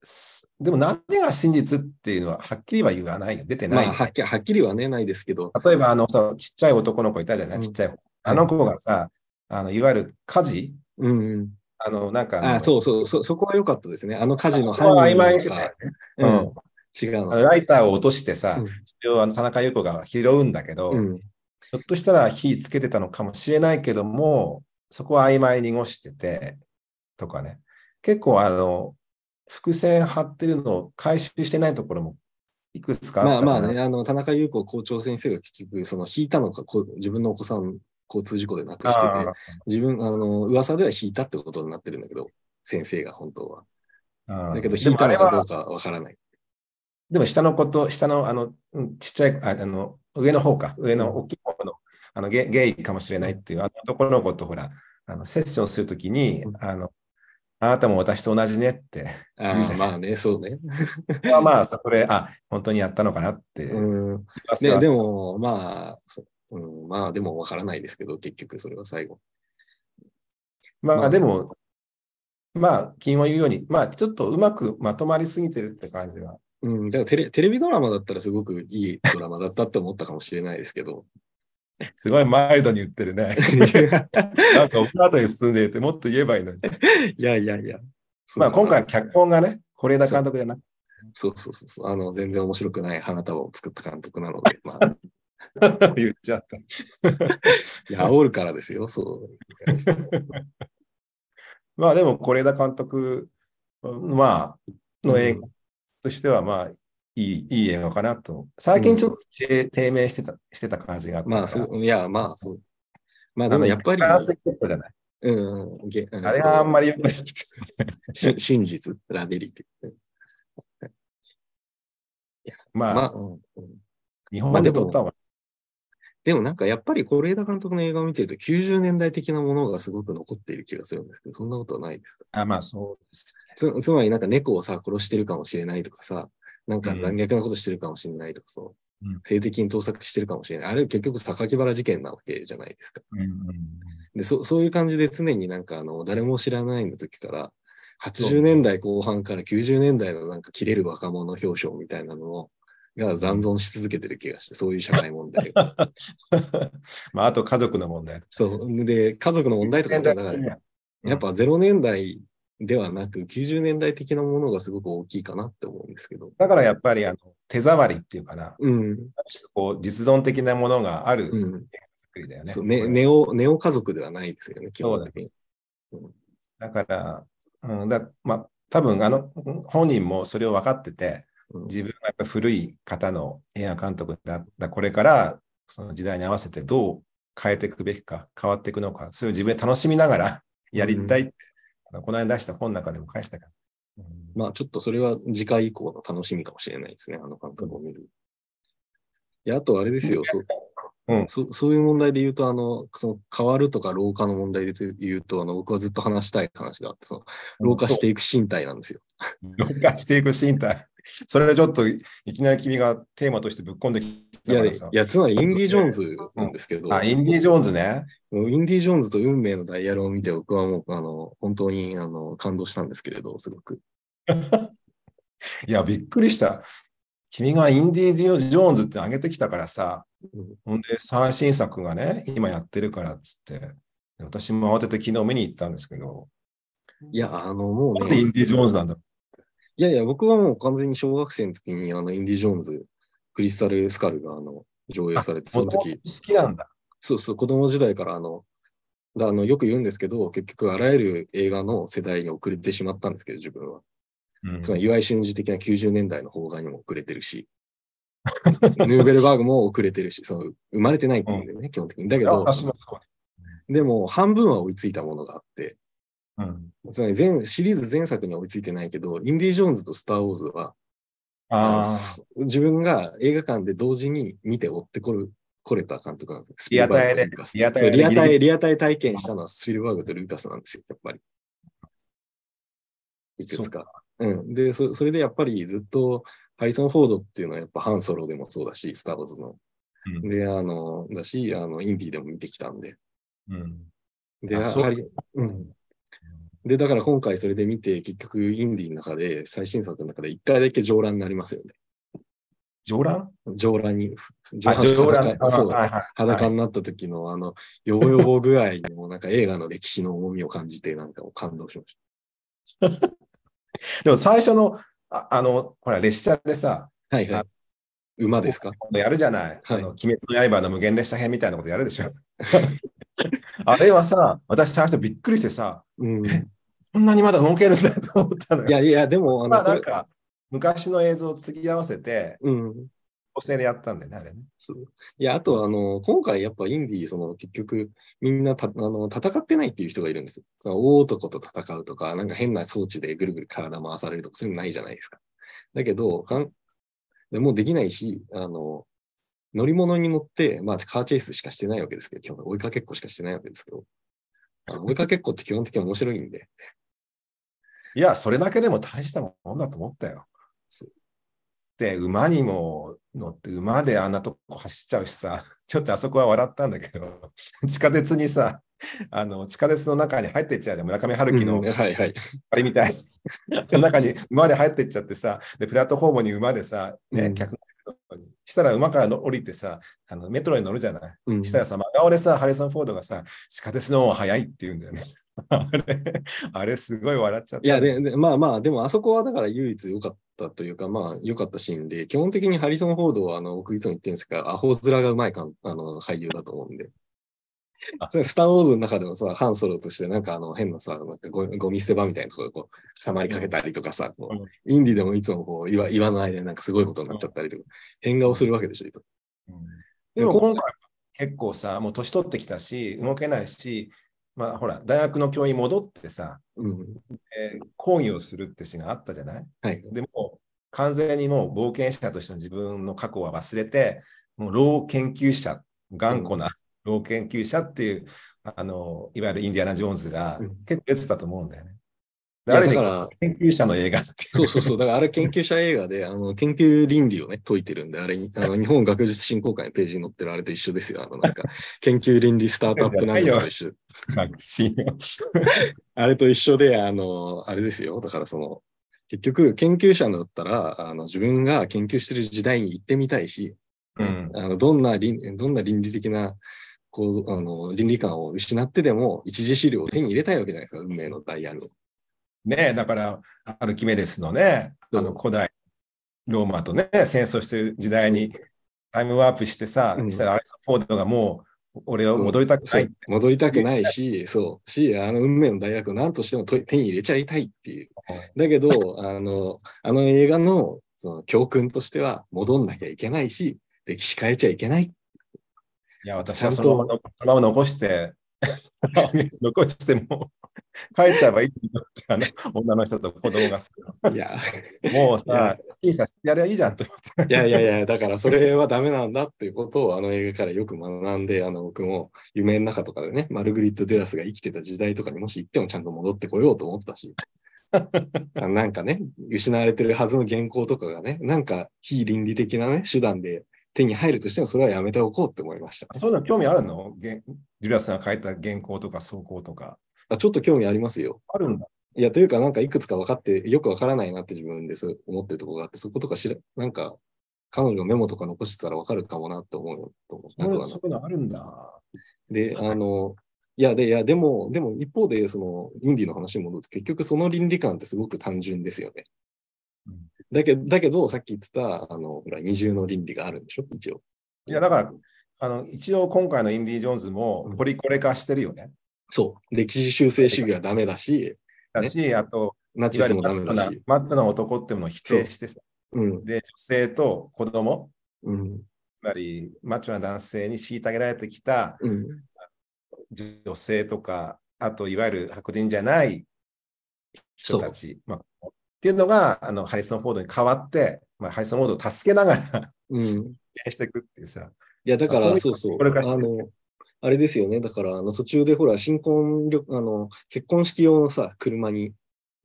すでも何が真実っていうのははっきりは言わないよ。出てまあ、ないよね、はっきはっきりはね、ないですけど、例えば、あのさ、ちっちゃい男の子いたじゃない、うんちっちゃい子。あの子がさ、あの、いわゆる火事？うんうん。あの、なんかの、あそうそう、そ、そこは良かったですね。あの火事の犯人なの曖昧にしてたよか、ね。ううんん、違うライターを落としてさ、うんそれをあの田中優子が拾うんだけど、うん。ひょっとしたら火つけてたのかもしれないけども、そこは曖昧に濁してて、とかね。結構あの、伏線張ってるのを回収してないところもいくつかまああったかなまあね、あの、田中優子校長先生が結局、その、引いたのか、自分のお子さん、交通事故で亡くしてあて、自分、あの、噂では引いたってことになってるんだけど、先生が本当は。あだけど、で引いたのかどうかわからない。でも下のこと、下の、あの、うんちっちゃい、ああの、上の方か、上の大きい方の、あのゲ、ゲイかもしれないっていう、あの男の子とほら、あの、セッションするときにうん、あの、あなたも私と同じねって、ああ、まあね、そうね。まあまあ、そこで、あ、本当にやったのかなって。うん。噂はででも、まあ、そうん、まあ、でもわからないですけど、結局それは最後。まあまあでも、まあ、君も言うように、まあちょっとうまくまとまりすぎてるって感じは。うん、だからテレテレビドラマだったらすごくいいドラマだったって思ったかもしれないですけど。すごいマイルドに言ってるね。なんか、オブラートに進んでいて、もっと言えばいいのに。いやいやいや。まあ今回、脚本がね、是枝監督じゃなくそうそうそうそう。あの、全然面白くない花束を作った監督なので、まあ、て 言っちゃった。いや、煽るからですよ、そう。まあでも、是枝監督、まあ、の映画としては、まあ、いいいい映画かなと。最近ちょっと低低迷してたしてた感じがあった。まあ、そう、いや、まあ、そう。まあ、でもやっぱり、一貫性だったじゃない？うん、うんげあれはあんまり良くない。し真実、ラベリティ。まあ、まあ、うんうん日本で撮った方が、でもなんかやっぱり是枝監督の映画を見てると90年代的なものがすごく残っている気がするんですけど、そんなことはないですか？あまあそうです。つつまりなんか猫をさ、殺してるかもしれないとかさ、なんか残虐なことしてるかもしれないとか、そ性的に盗作してるかもしれない。あれ結局榊原事件なわけじゃないですか。うんうんで、そそういう感じで常になんかあの、誰も知らないの時から、80年代後半から90年代のなんか切れる若者表彰みたいなのをが残存し続けてる気がして、そういう社会問題を。まあ、あと家族の問題。そう。で、家族の問題とかも、だから、やっぱ0年代ではなく、90年代的なものがすごく大きいかなって思うんですけど。だからやっぱりあの手触りっていうかな、うん。こう実存的なものがあるうん。作りだよね。そうね、ネオ、ネオ家族ではないですよね、基本的に。だから、うん、だまあ、多分あの本人もそれを分かってて、うん自分がやっぱ古い方の映画監督だったこれからその時代に合わせてどう変えていくべきか、変わっていくのか、それを自分で楽しみながらやりたいって、あのこの間出した本の中でも返したから。うんまあちょっとそれは次回以降の楽しみかもしれないですね、あの監督を見る。いや、あとあれですよ、そううんそそういう問題で言うと、あの、その変わるとか老化の問題で言うと、あの、僕はずっと話したい話があって、その老化していく身体なんですよ。老化していく身体。それでちょっといきなり君がテーマとしてぶっ込んできたからさ。や、つまりインディ・ジョーンズなんですけど、あ、インディ・ジョーンズね。インディ・ジョーンズと運命のダイヤルを見て、僕はもう、あの、本当に、あの、感動したんですけれど、すごく。いや、びっくりした。君がインディ・ジョーンズって上げてきたからさ、うんほんで、最新作がね、今やってるからっつって、私も慌てて昨日見に行ったんですけど、いや、あの、もうね、インディ・ジョーンズなんだろいやいや、僕はもう完全に小学生の時に、あの、インディ・ジョーンズ、クリスタル・スカルが、あの、上映されて、う。その時、好きなんだ。そうそう、子供時代から、あの、だあのよく言うんですけど、結局、あらゆる映画の世代に遅れてしまったんですけど、自分は。うんつまり、岩井俊二的な90年代の邦画にも遅れてるし、ヌーベルバーグも遅れてるし、その生まれてないっていうんだよね、基本的に。だけど、でも半分は追いついたものがあって、う。うん、つまり全シリーズ前作には追いついてないけど、インディ・ジョーンズとスター・ウォーズは、あの自分が映画館で同時に見て追ってこる、来れた監督なんです。リアタイでリアタイリアタイ、リアタイ体験したのはスピルバーグとルーカスなんですよ、やっぱり。いくつか。うん。でそ、それでやっぱりずっと、ハリソン・フォードっていうのはやっぱハンソロでもそうだし、スター・ウォーズの。うんで、あの、だし、あの、インディでも見てきたんで。うん。で、あそうハリうん。で、だから今回それで見て、結局インディの中で、最新作の中で一回だけ上乱になりますよね。上乱上乱に、あ、上乱。裸そう、はいはい裸になった時のあの、ヨボヨボ具合にもなんか映画の歴史の重みを感じて、なんか感動しまし でも最初の、ああの、ほら、列車でさ、た。はいはい。馬ですか？やるじゃない。はいあの、鬼滅の刃の無限列車編みたいなことやるでしょ。あれはさ、私最初びっくりしてさ、うん。いこんなにまだ動けるんだと思ったのよ。やいや、でも、あの、まあなんか、昔の映像を継ぎ合わせて、うん。補正でやったんだよね、あれね。そう。いや、あと、あの、今回やっぱインディー、その、結局、みんなた、あの、戦ってないっていう人がいるんですよ。その大男と戦うとか、なんか変な装置でぐるぐる体回されるとか、そういうのないじゃないですか。だけど、かんでもうできないし、あの、乗り物に乗って、まあ、カーチェイスしかしてないわけですけど、基本追いかけっこしかしてないわけですけど、あの 追いかけっこって基本的に面白いんで、いや、それだけでも大したもんだと思ったよ。で、馬にも乗って、馬であんなとこ走っちゃうしさ、ちょっとあそこは笑ったんだけど、地下鉄にさ、あの地下鉄の中に入ってっちゃうじゃん、村上春樹のうんはいはい。あれみたい。中に馬で入ってっちゃってさ、で、プラットフォームに馬でさ、ね、うん客のとこにしたら馬からの降りてさ、あのメトロに乗るじゃない？うんしたらさ、真顔でさ、ハリソン・フォードがさ、地下鉄の方が早いって言うんだよね。あれ、あれすごい笑っちゃった。いや、で、でまあまあ、でもあそこはだから唯一良かったというか、まあ良かったシーンで、基本的にハリソン・フォードは、あの、僕いつも言ってるんですが、アホ面がうまいかんあの俳優だと思うんで。スター・ウォーズの中でもさ、ハンソロとしてなんかあの変なさ、なんかゴゴミ捨て場みたいなところでこう、挟まりかけたりとかさ、こううんインディでもいつもこう岩岩の間でなんかすごいことになっちゃったりとか、変顔するわけでしょ、いつも。うんでも今回結構さ、もう年取ってきたし、動けないし、まあほら、大学の教員戻ってさ、うん。えー講義をするってシーンがあったじゃない？はい。でも、完全にもう冒険者としての自分の過去は忘れて、もう老研究者、頑固な老研究者っていう、あの、いわゆるインディアナ・ジョーンズがうん結構出てたと思うんだよね。でいやある意味だから研究者の映画って。そうそうそう。だからあれ研究者映画で、あの、研究倫理をね、解いてるんで、あれ、あの、日本学術振興会のページに載ってるあれと一緒ですよ。あの、なんか、研究倫理スタートアップなんとかと一緒。あれと一緒で、あの、あれですよ。だからその、結局、研究者だったら、あの、自分が研究してる時代に行ってみたいし、うんあの、どんな倫、どんな倫理的な、こう、あの、倫理観を失ってでも、一次資料を手に入れたいわけじゃないですか。運命のダイヤルを。ねえだから、アルキメデスのね、あのうん古代ローマとね、戦争してる時代にタイムワープしてさ、うんしたらアリソン・フォードがもう俺を戻りたくない戻りたくないし、そう、し、あの運命の大学を何としてもと手に入れちゃいたいっていう。だけど、あの、あの映画のその教訓としては、戻んなきゃいけないし、歴史変えちゃいけない。いや、私はそのまま残して、残しても、帰っちゃえばいいってあの女の人と子供がさいや、もうさ、好きにさせてやればいいじゃんと思って。いやいやいや、だからそれはダメなんだっていうことをあの映画からよく学んで、あの僕も夢の中とかでね、マルグリット・デュラスが生きてた時代とかにもし行ってもちゃんと戻ってこようと思ったし、あ なんかね、失われてるはずの原稿とかがね、なんか非倫理的なね、手段で手に入るとしてもそれはやめておこうって思いました。そういうの興味あるの？げデュラスが書いた原稿とか草稿とか。あちょっと興味ありますよ。あるんだ。いや、というか、なんかいくつか分かって、よく分からないなって自分でそう思ってるところがあって、そことか知ら、なんか、彼女のメモとか残してたら分かるかもなって思うと思う。そういうのあるんだ。で、あの、いや、で、いや、でも、でも一方で、その、インディの話に戻ると、結局その倫理観ってすごく単純ですよね。うんだけど、だけど、さっき言ってた、あの、ほら、二重の倫理があるんでしょ一応。いや、だから、あの一応今回のインディ・ジョーンズもうんポリコレ化してるよね。そう。歴史修正主義はダメだし、だし、あと、ナチスもダメだし。マットな男ってものを否定してさ、うん。で、女性と子供、うん。つまりマッチョな男性に虐げられてきたうん。女性とか、あといわゆる白人じゃない人たち、まあ、っていうのがあのハリソン・フォードに代わって、まあ、ハリソン・フォードを助けながらうん。していくっていうさ、いや、だから、あそうそう。これからあの、あれですよね。だから、あの、途中でほら、新婚旅、あの、結婚式用のさ、車に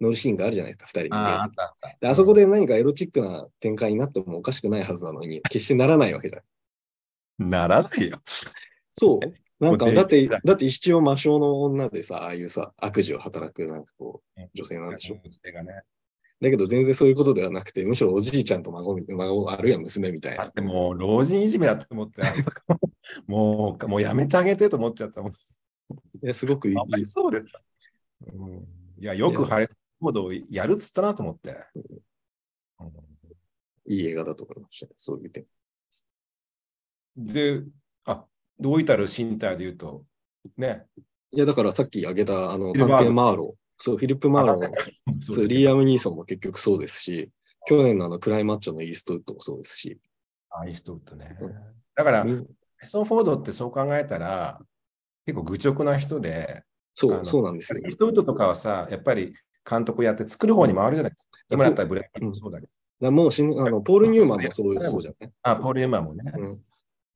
乗るシーンがあるじゃないですか、二人にね、あったあった。であそこで何かエロチックな展開になってもおかしくないはずなのに、決してならないわけじゃない。ならないよ。そう。なんか、だって、だって一応魔性の女でさ、ああいうさ、悪事を働く、なんかこう、女性なんでしょ。女性がね。だけど全然そういうことではなくて、むしろおじいちゃんと孫み、孫、あるいは娘みたいな。でも、老人いじめだって思って、もう、もうやめてあげてと思っちゃったもん。いやすごくいいあそうですか。うん、いや、よくハリソン・フォードをやるっつったなと思って。うんいい映画だと思いました。そういう点。で、あ、どういたる身体で言うと、ね。いや、だからさっき挙げた、あの、探偵マーロー。そう、フィリップ・マーローの、そそう、リーアム・ニーソンも結局そうですし、去年のあのクライマッチョのイーストウッドもそうですし。あ、イーストウッドねうん。だから、みヘソン・フォードってそう考えたら、結構愚直な人で、そう、そうなんですよ。イーストウッドとかはさ、やっぱり監督やって作る方に回るじゃないですか。今だったらブレイクもそうだけど。だもうしんあの、ポール・ニューマンもそうそうじゃないあ、ポール・ユーマンもね。うん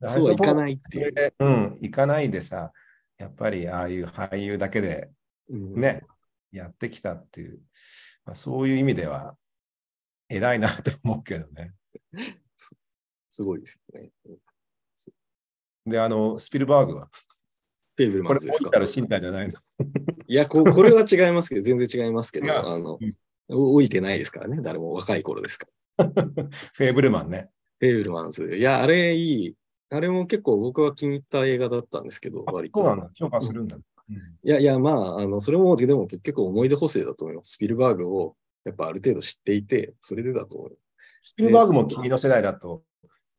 そうはいかい。ないっていう。うん、行かないでさ、やっぱりああいう俳優だけでうんね、やってきたっていう、まあ、そういう意味では、偉いなと思うけどね。すごいですよね。で、あの、スピルバーグは、フェーブルこれ、マンズですか？オリタル身体じゃないの？いやこ、これは違いますけど、全然違いますけど、あのうん、老いてないですからね、誰も若い頃ですから。フェーブルマンね。フェーブルマンズ。いや、あれいい。あれも結構僕は気に入った映画だったんですけど、あ割と。そうなんだ。評価するんだ。うんいやいや、まあ、あの、それも、でも結局思い出補正だと思います。スピルバーグをやっぱある程度知っていて、それでだと思う。スピルバーグも君の世代だと、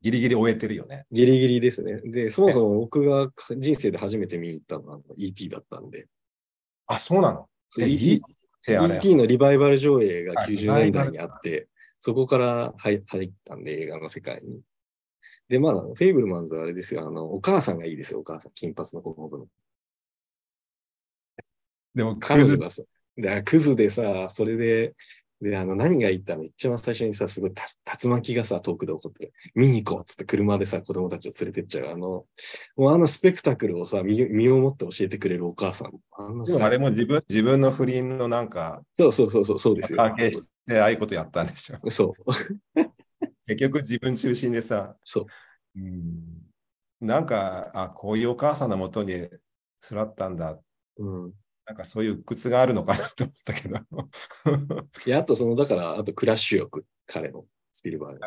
ギリギリ終えてるよね。ギリギリですね。で、そもそも僕が人生で初めて見に行ったのはあの ET だったんで、あ、そうなの？ET。ET のリバイバル上映があリ90バイバル年代にあって、そこから入入ったんで、映画の世界に。で、まあ、フェイブルマンズはあれですよ、あの、お母さんがいいですよ、お母さん。金髪の子供の。でも、クズ彼女がさ、でクズでさ、それで、で、あの、何が言っためっちゃ最初にさ、すごいた竜巻がさ、遠くで起こって、見に行こうっつって車でさ、子供たちを連れてっちゃう。あの、もうあのスペクタクルをさ、身身をもって教えてくれるお母さん。あのさでもあれも自分自分の不倫のなんか、そうそうそうそう、そうですよ。関係してああいうことやったんでしょ。そう、結局自分中心でさ、そう。うん、なんか、あ、こういうお母さんのもとに育ったんだ。うん。なんかそういう屈屈があるのかなと思ったけど。いや、あとその、だから、あとクラッシュ欲、彼の、スピルバーグ。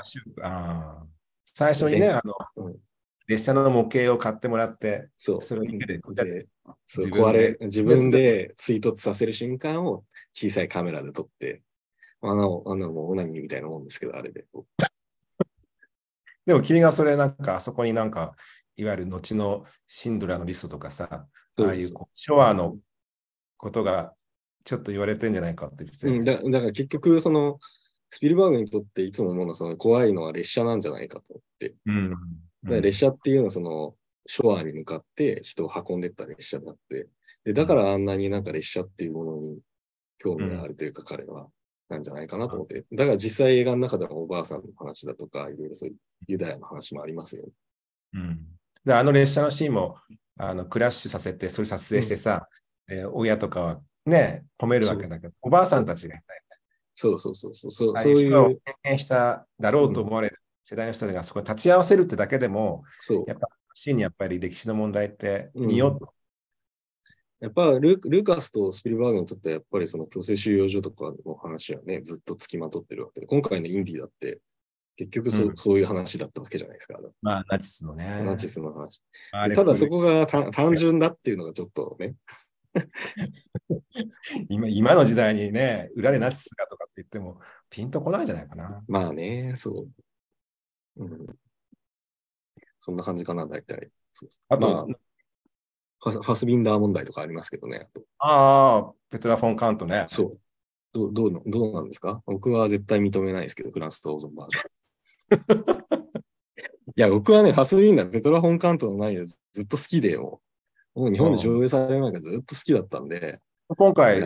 あー最初にね、あの、うん列車の模型を買ってもらって、そう。それを壊れ、自分で追突させる瞬間を小さいカメラで撮って、あの、あの、もうオナニーみたいなもんですけど、あれで。でも君がそれなんか、あそこになんか、いわゆる後のシンドラーのリストとかさ、ああいうこう昭和のことがちょっと言われてんじゃないかって言ってうん、だだから結局、その、スピルバーグにとっていつも思うのは、その怖いのは列車なんじゃないかと思って。うんだから列車っていうのは、その、昭和に向かって人を運んでった列車であって、で、だからあんなになんか列車っていうものに興味があるというか、彼は、なんじゃないかなと思って。だから実際映画の中でもおばあさんの話だとか、いろいろそういうユダヤの話もありますよね。うんで、あの列車のシーンもあのクラッシュさせて、それ撮影してさ、えー親とかはね、褒めるわけだけど、おばあさんたちがねそうそうそうそう、そうういう、経験しただろうと思われる世代の人たちがそこに立ち会わせるってだけでも、そう。やっぱシーンにやっぱり歴史の問題ってうん見ようと。やっぱルルカスとスピルバーグにとってはやっぱりその強制収容所とかの話はね、ずっと付きまとってるわけで、今回のインディだって、結局そ,、ううんそういう話だったわけじゃないですか。まあ、ナチスのね。ナチスの話。ただそこが単単純だっていうのがちょっとね、今今の時代にね、裏でナチスがとかって言っても、ピンとこないんじゃないかな。まあね、そう。うん、そんな感じかな、大体。そうですあと、まあファスファスビンダー問題とかありますけどね。あとああ、ペトラ・フォン・カントね。そう。どうどうのどうなんですか？僕は絶対認めないですけど、フランスとオーゾンバージョン。いや、僕はね、ファスビンダー、ペトラ・フォン・カントの内容ずずっと好きで、もう、もう日本で上映される前からずっと好きだったんで、今回、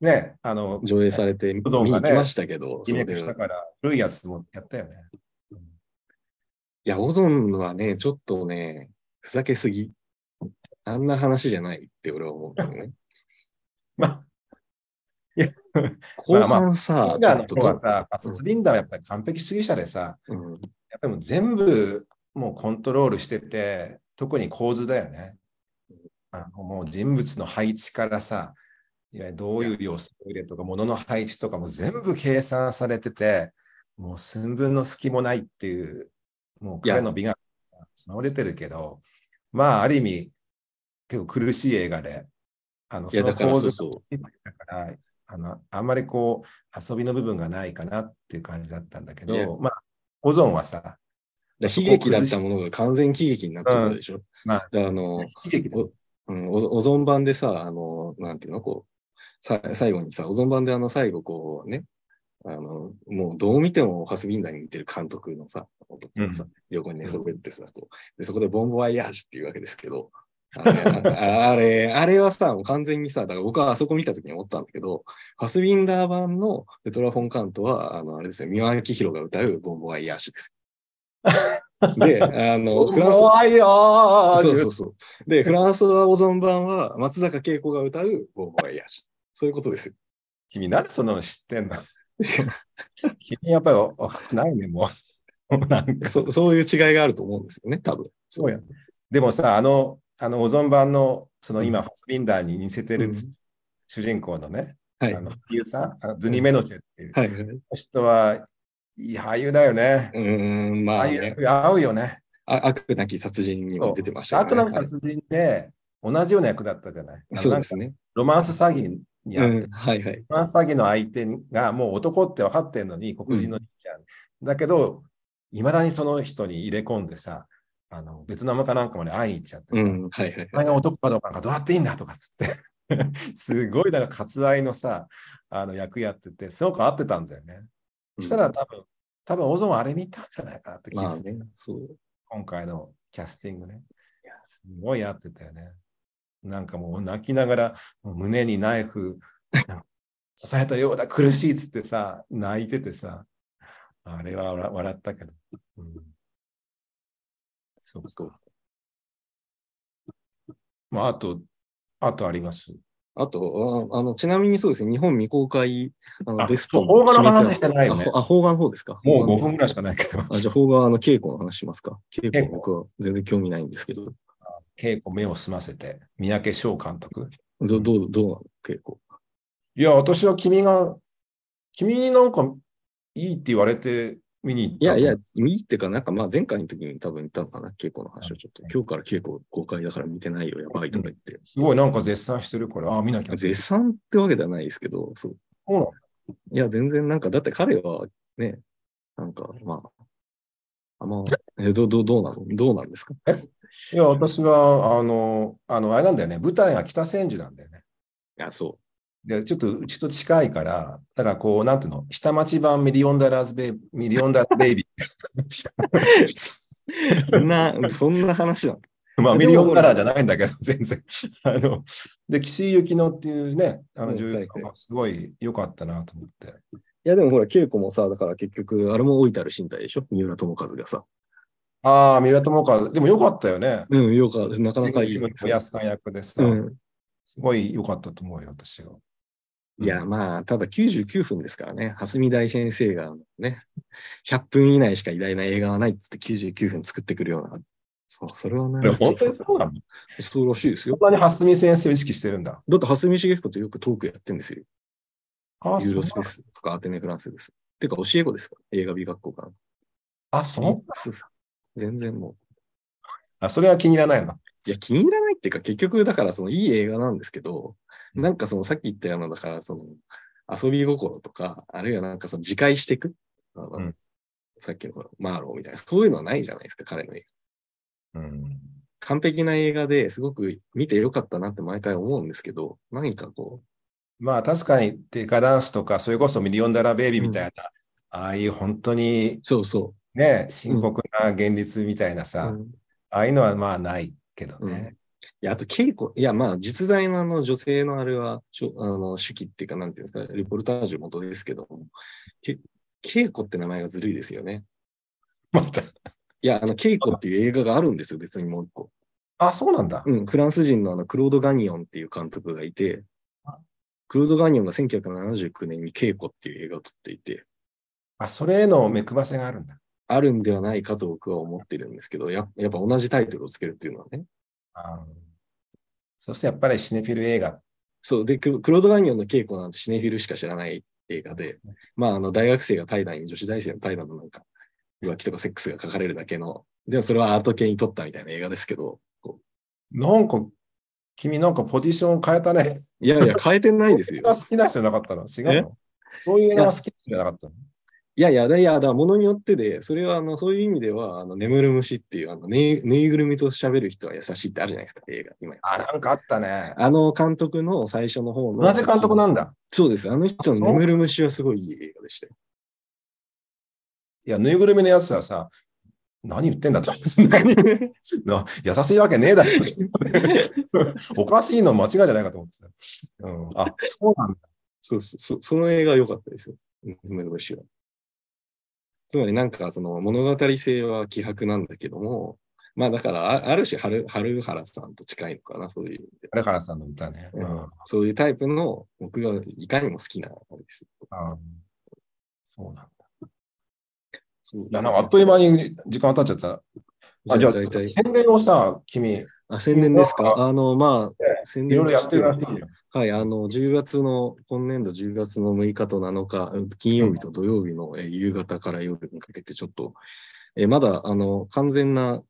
ね、あの、上映されて見に行きましたけど、リメイそうでクしたから、古いやつもやったよね。いや、オゾンはね、ちょっとね、ふざけすぎ。あんな話じゃないって俺は思うんだよね。まあ、後半さ、リンダーのちょっとさ、スビンダーはやっぱり完璧主義者でさ、うん、やっぱりもう全部もうコントロールしてて、特に構図だよね。あのもう人物の配置からさ、いわゆるどういう要素を入れとか、物の配置とかも全部計算されてて、もう寸分の隙もないっていう、もう彼の美学がさ備われてるけど、まあ、ある意味、結構苦しい映画で、あのいや、だから構図そうそう。だからあの、あんまりこう、遊びの部分がないかなっていう感じだったんだけど、まあ、オゾンはさ、だ悲劇だったものが完全喜劇になっちゃったでしょ。まあ、であの、悲劇うん、おお存版でさ、あの、なんていうの、こう、さ最後にさ、お存版であの最後こうね、あの、もうどう見てもファスビンダーに似てる監督のさ、男がさ、横に寝そべってさ、こう。で、そこでボンボワイヤージュっていうわけですけど、あれ、ああれ、あれはさ、もう完全にさ、だから僕はあそこ見たときに思ったんだけど、ファスビンダー版のペトラ・フォン・カントは、あの、あれですよ、三輪明宏が歌うボンボワイヤージュです。で、あの、フランス、怖いよーそうそうそう。で、フランスはオゾン版は松坂慶子が歌うボンボワイヤージュ。そういうことですよ。君、なんでそんなの知ってんの？君、やっぱりないね、もう。なんかそそういう違いがあると思うんですよね、多分。そうや。でもさ、あの、あの、オゾン版の、その今、ファスビンダーに似せてるつ、うん主人公のね、はい。あの、俳優さん、あのドゥニ・メノチェっていうはいはい。人は、いい俳優だよね。うーん、まあ、ね、役合うよね。あ悪なき殺人にも出てましたよね。アートの殺人で同じような役だったじゃない？はいそうですね。ロマンス詐欺にあって、うん、はいはい。ロマンス詐欺の相手がもう男って分かってんのに、黒人の兄ちゃん。だけど、いまだにその人に入れ込んでさ、あのベトナムかなんかまで会いに行っちゃってさ、うん、はいはいお。前が男かどうかなんかどうやっていいんだとかっつって、すごいなんか割愛のさ、あの役やってて、すごく合ってたんだよね。そしたら多分、多分オゾンはあれ見たんじゃないかなって気がする。まあね、そう。今回のキャスティングね。すごい合ってたよね。なんかもう泣きながら、胸にナイフなんか刺されたようだ、苦しいっつってさ、泣いててさ、あれは笑笑ったけど。うん、そうそうまあ、あと、あとあります？あとあ、あの、ちなみにそうですね、日本未公開あのあベスト邦画の話してないよね。あ、邦画の方ですか？もう5邦画の分ぐらいしかないけど、あ、じゃあ、邦画、あの、稽古の話しますか？稽古？稽古僕は全然興味ないんですけど、稽古目を澄ませて、三宅翔監督？どどう、どうなの？稽古。いや、私は君が、君になんかいいって言われて見に行ったいやいやと、いいっていうか、なんかまあ前回の時に多分言ったのかな、稽古の話をちょっと。今日から稽古公開だから見てないよ、やばいとか言って。すごいなんか絶賛してるから、ああ、見なきゃ。絶賛ってわけではないですけど、そう。そういや、全然なんか、だって彼はね、なんかまあ、あまあ、え、ど、ど、どうなの？どうなんですか？いや、私は、あの、あの、あれなんだよね、舞台が北千住なんだよね。いや、そで、ちょっとうちと近いから、だからこう、なんていうの、下町版ミリオンダラーズベイビー、ミリオンダラーベイビー。そんな、そんな話なの？ー。まあ、ミリオンダラーじゃないんだけど、全然。あの、で、岸井ゆきのっていうね、あの、うん女優はいはいがすごい良かったなと思って。いや、でもほら、稽古もさ、だから結局、あれも置いてある身体でしょ？三浦友和がさ。ああ、ミラトモカ、でも良かったよね。うん、よか、なかなかいい。おやすさん役でさ、うん。すごい良かったと思うよ、私は。いや、まあ、ただ99分ですからね。蓮見大先生がね、100分以内しか偉大な映画はないっつって99分作ってくるような。そう、それはね。本当にそうなの？そうらしいですよ。そんなに蓮見先生を意識してるんだ。だって、蓮見茂彦とよくトークやってんですよ。あユーロスペースとかアテネフランスです。てか、教え子ですか？映画美学校から。あ、そう全然もう。あ、それは気に入らないの？いや、気に入らないっていうか、結局、だから、その、いい映画なんですけど、なんかその、さっき言ったような、だから、その、遊び心とか、あるいはなんかその、自戒していく。あのうんさっきのマーローみたいな、そういうのはないじゃないですか、彼の映画。うん。完璧な映画ですごく見てよかったなって毎回思うんですけど、何かこまあ確かにデカダンスとか、それこそミリオンダラーベイビーみたいな、ああいう本当にう、そうそね、深刻な現実みたいなう。さ、うんああいうのはまあないけどね。いや、あと稽古、いや、まあ、実在のあの女性のあれは、あの手記っていうか、なんていうんですか、レポルタージュ元ですけども、け稽古って名前がずるいですよね。また。いや、あの、稽古っていう映画があるんですよ、別にもう一個。あ、そうなんだ。うん、フランス人のあの、クロード・ガニオンっていう監督がいて、クロード・ガニオンが1979年に稽古っていう映画を撮っていて、あ、それへの目配せがあるんだ。あるんではないかと僕は思ってるんですけど、ややっぱ同じタイトルをつけるっていうのはね。あそしてやっぱりシネフィル映画。そう、で、ククロード・ガニオンの稽古なんてシネフィルしか知らない映画で、まあ、あの、大学生が怠惰に女子大生の怠惰のなんか、浮気とかセックスが書かれるだけの、でもそれはアート系に撮ったみたいな映画ですけど、こなんか、君なんかポジションを変えたね。ういやいや、変えてないですよ。が 好きな人じゃなかったの？違うの？そういう映画が好きな人じゃなかったの？いいやいや、いや、だから物によってで、それはあのそういう意味では、あの眠る虫っていうあのぬい、ぬいぐるみと喋る人は優しいってあるじゃないですか、映画。今あ、なんかあったね。あの監督の最初の方の。同じ監督なんだ。そうです。あの人の眠る虫はすごいいい映画でしたよ。いや、ぬいぐるみのやつはさ、何言ってんだと。何な優しいわけねえだろ。おかしいの間違いじゃないかと思ってた。うん、あ、そうなんだ。そうそうそう、その映画良かったですよ。眠る虫は。つまりなんかその物語性は希薄なんだけども、まあだからあある種春春原さんと近いのかな、そういう意味で。荒原さんの歌ね。ううんん、そういうタイプの僕がいかにも好きなあれです。あそうなんだ。そういや、なんかあっという間に時間経っちゃった。あ、じゃあ、宣伝をさ、君、あ、宣伝ですか？あの、まあ、え宣伝としては。はい、あの、10月の、今年度10月の6日と7日、金曜日と土曜日の、えー夕方から夜にかけてちょっと、えーまだ、あの、完全な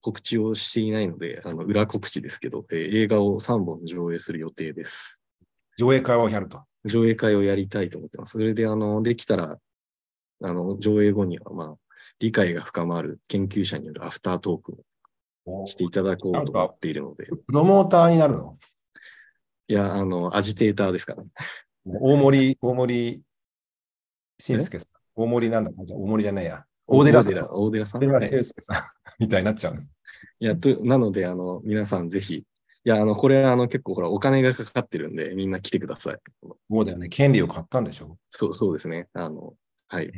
告知をしていないので、あの、裏告知ですけど、えー映画を3本上映する予定です。上映会をやると。上映会をやりたいと思ってます。それで、あの、できたら、あの、上映後には、まあ、理解が深まる研究者によるアフタートークをしていただこうと思っているので、プロモーターになるの？いや、あの、アジテーターですからね。大森、大森晋介さん。大森なんだかじゃあ大森じゃないや。大寺さん。大寺さん？大寺さんみたいになっちゃうの。いや、と、なので、あの、皆さんぜひ、いや、あの、これ、あの、結構、ほら、お金がかかってるんで、みんな来てください。そうだよね。権利を買ったんでしょ？そう、そうですね。あの、はい。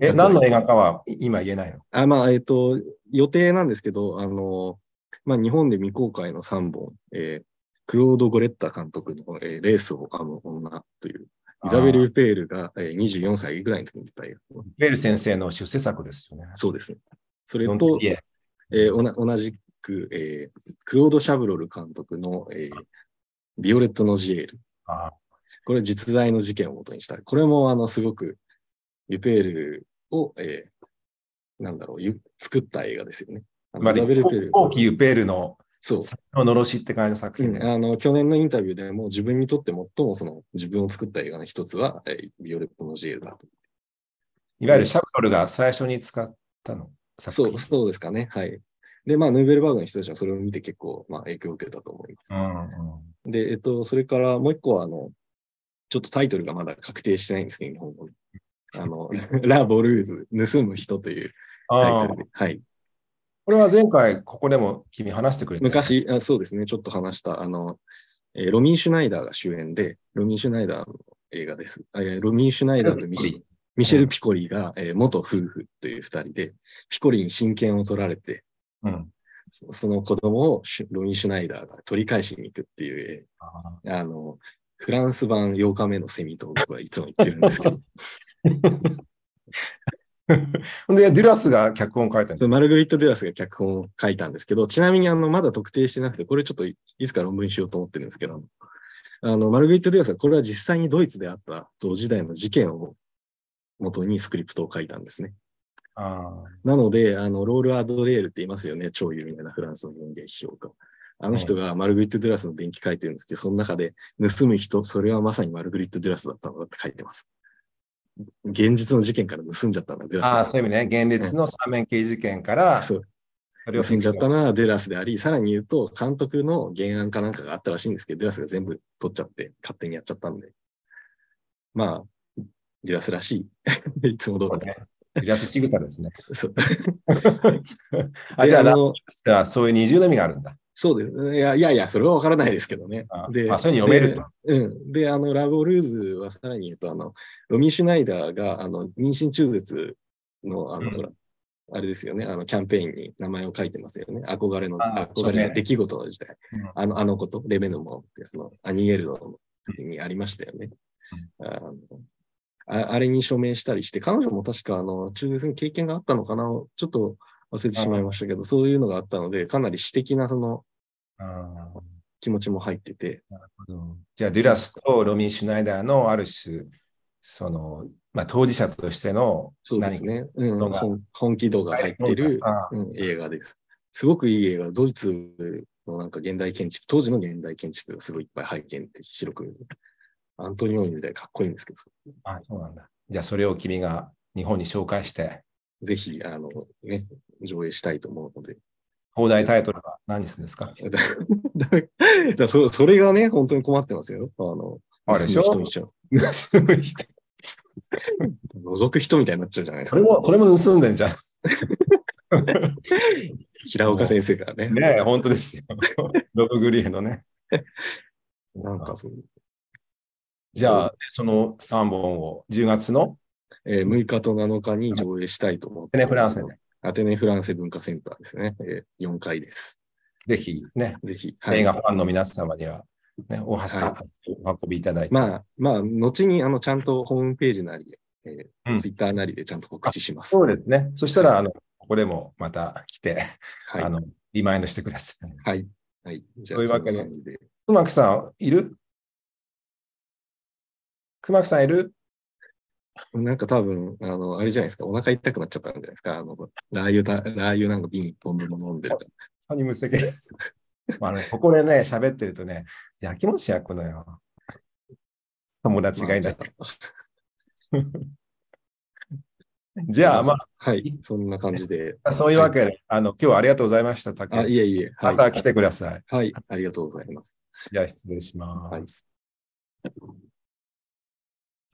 え、何の映画かは今言えないの？あ、まあ、えっ、と、予定なんですけど、あの、まあ、日本で未公開の3本、えークロード・ゴレッタ監督の、えーレースを編む女という、イザベル・ペールが、えー24歳ぐらいの時に出た映画。ベール先生の出世作ですよね。そうですね。それ4と、いええーおな同じく、えークロード・シャブロル監督の、えービオレット・ノジエール。あこれ実在の事件をもとにした。これも、あの、すごく、ユペールを、えーなんだろう、ゆ作った映画ですよね。まあ、イザベル・ペール。後期ユペールのそう。ののろしって感じの作うん品で。あの、去年のインタビューでも自分にとって最もその自分を作った映画の一つは、えービオレット・ノジエールだと。いわゆるシャブロルが最初に使ったの。作品そう、そうですかね。はい。で、まあ、ヌーベルバーグの人たちはそれを見て結構、まあ、影響を受けたと思います。うんうんで、えっと、それからもう一個は、あの、ちょっとタイトルがまだ確定してないんですけど、日本語に。あの、ラ・ボルーズ、盗む人というタイトルで。はい。これは前回ここでも君話してくれた。昔あ、そうですね、ちょっと話した、あの、えーロミー・シュナイダーが主演で、ロミー・シュナイダーの映画です。あえーロミー・シュナイダーとミシェミシェル・ピコリが、えー元夫婦という二人で、ピコリに親権を取られて、うん。そその子供をロミー・シュナイダーが取り返しに行くっていう、あえーあの、フランス版8日目のセミと僕はいつも言ってるんですけど、で、デュラスが脚本書いたんそのマルグリット・デュラスが脚本を書いたんですけど、ちなみにあの、まだ特定してなくて、これちょっといいつか論文にしようと思ってるんですけど、あの、マルグリット・デュラスはこれは実際にドイツであった同時代の事件を元にスクリプトを書いたんですね。あなので、あの、ロール・アドレールって言いますよね。超有名なフランスの文芸批評家。あの人がマルグリット・デュラスの伝記書いてるんですけど、その中で、盗む人、それはまさにマルグリット・デュラスだったのだって書いてます。現実の事件から盗んじゃったんだ、デュラスがあー、そういう意味ね。現実の三面記事事件から、そう。盗んじゃったのはデュラスであり、さらに言うと、監督の原案かなんかがあったらしいんですけど、デュラスが全部取っちゃって、勝手にやっちゃったんで。まあ、デュラスらしい。いつも通り。ね。デュラス仕草ですね。そう あ、じゃあ、あそういう二重の意味があるんだ。そうです。いやいやいや、それはわからないですけどねあ。で、あそういうふうに読めるとで。うん。で、あの、ラブ・ルーズはさらに言うと、あの、ロミー・シュナイダーが、あの、妊娠中絶の、あの、うんほら、あれですよね、あの、キャンペーンに名前を書いてますよね。憧れの、あ憧れの出来事の時代。うんあの、あのこと、レベノモンって、あの、アニエルドの時にありましたよね。あのああれに署名したりして、彼女も確か、あの、中絶に経験があったのかなちょっと忘れてしまいましたけど、そういうのがあったので、かなり私的な、その、気持ちも入ってて、じゃあ、デュラスとロミー・シュナイダーのある種、その、まあ、当事者としてのそうですね。うん、本本気度が入ってる、あうん、映画です。すごくいい映画。ドイツのなんか現代建築、当時の現代建築がすごいいっぱい拝見って白く、アントニオイみたいでかっこいいんですけど。あ、そうなんだ。じゃあ、それを君が日本に紹介して、ぜひ、あの、ね、上映したいと思うので。放題タイトルは何にするんですか？だだだそそれがね、本当に困ってますよ。あの、あれでしょ？盗む人覗く人みたいになっちゃうじゃないですか。それも、それも盗んでんじゃん。平岡先生がね。ねえ、本当ですよ。ロブグリーンのね。なんかそう、じゃあ、その3本を10月の？えー6日と7日に上映したいと思ってテネフランセで、アテネフランセ文化センターですね。えー4回です。ぜひね、ぜひ。映画ファンの皆様には、ね、おはしはお運びいただいて、まあ、まあ、後に、あの、ちゃんとホームページなり、えうんツイッターなりでちゃんと告知します。そうですね。そしたら、あの、ここでもまた来て、はい。あの、リマインドしてください。はい。はい。じゃあ、というわけで。熊木さん、いる？熊木さんいる？なんか多分、あの、あれじゃないですか、お腹痛くなっちゃったんじゃないですか。あの、ラー油だ、ラー油なんか瓶一本分も飲んでるから。他に無責任。あの、ここでね、喋ってるとね、やきもち焼くのよ。友達がいない。じゃあ、まはい。そんな感じで。あ、そういうわけで、あの、今日はありがとうございました、竹あ、内いえいえ。はい。また来てください。はい。ありがとうございます。じゃあ、失礼します。はい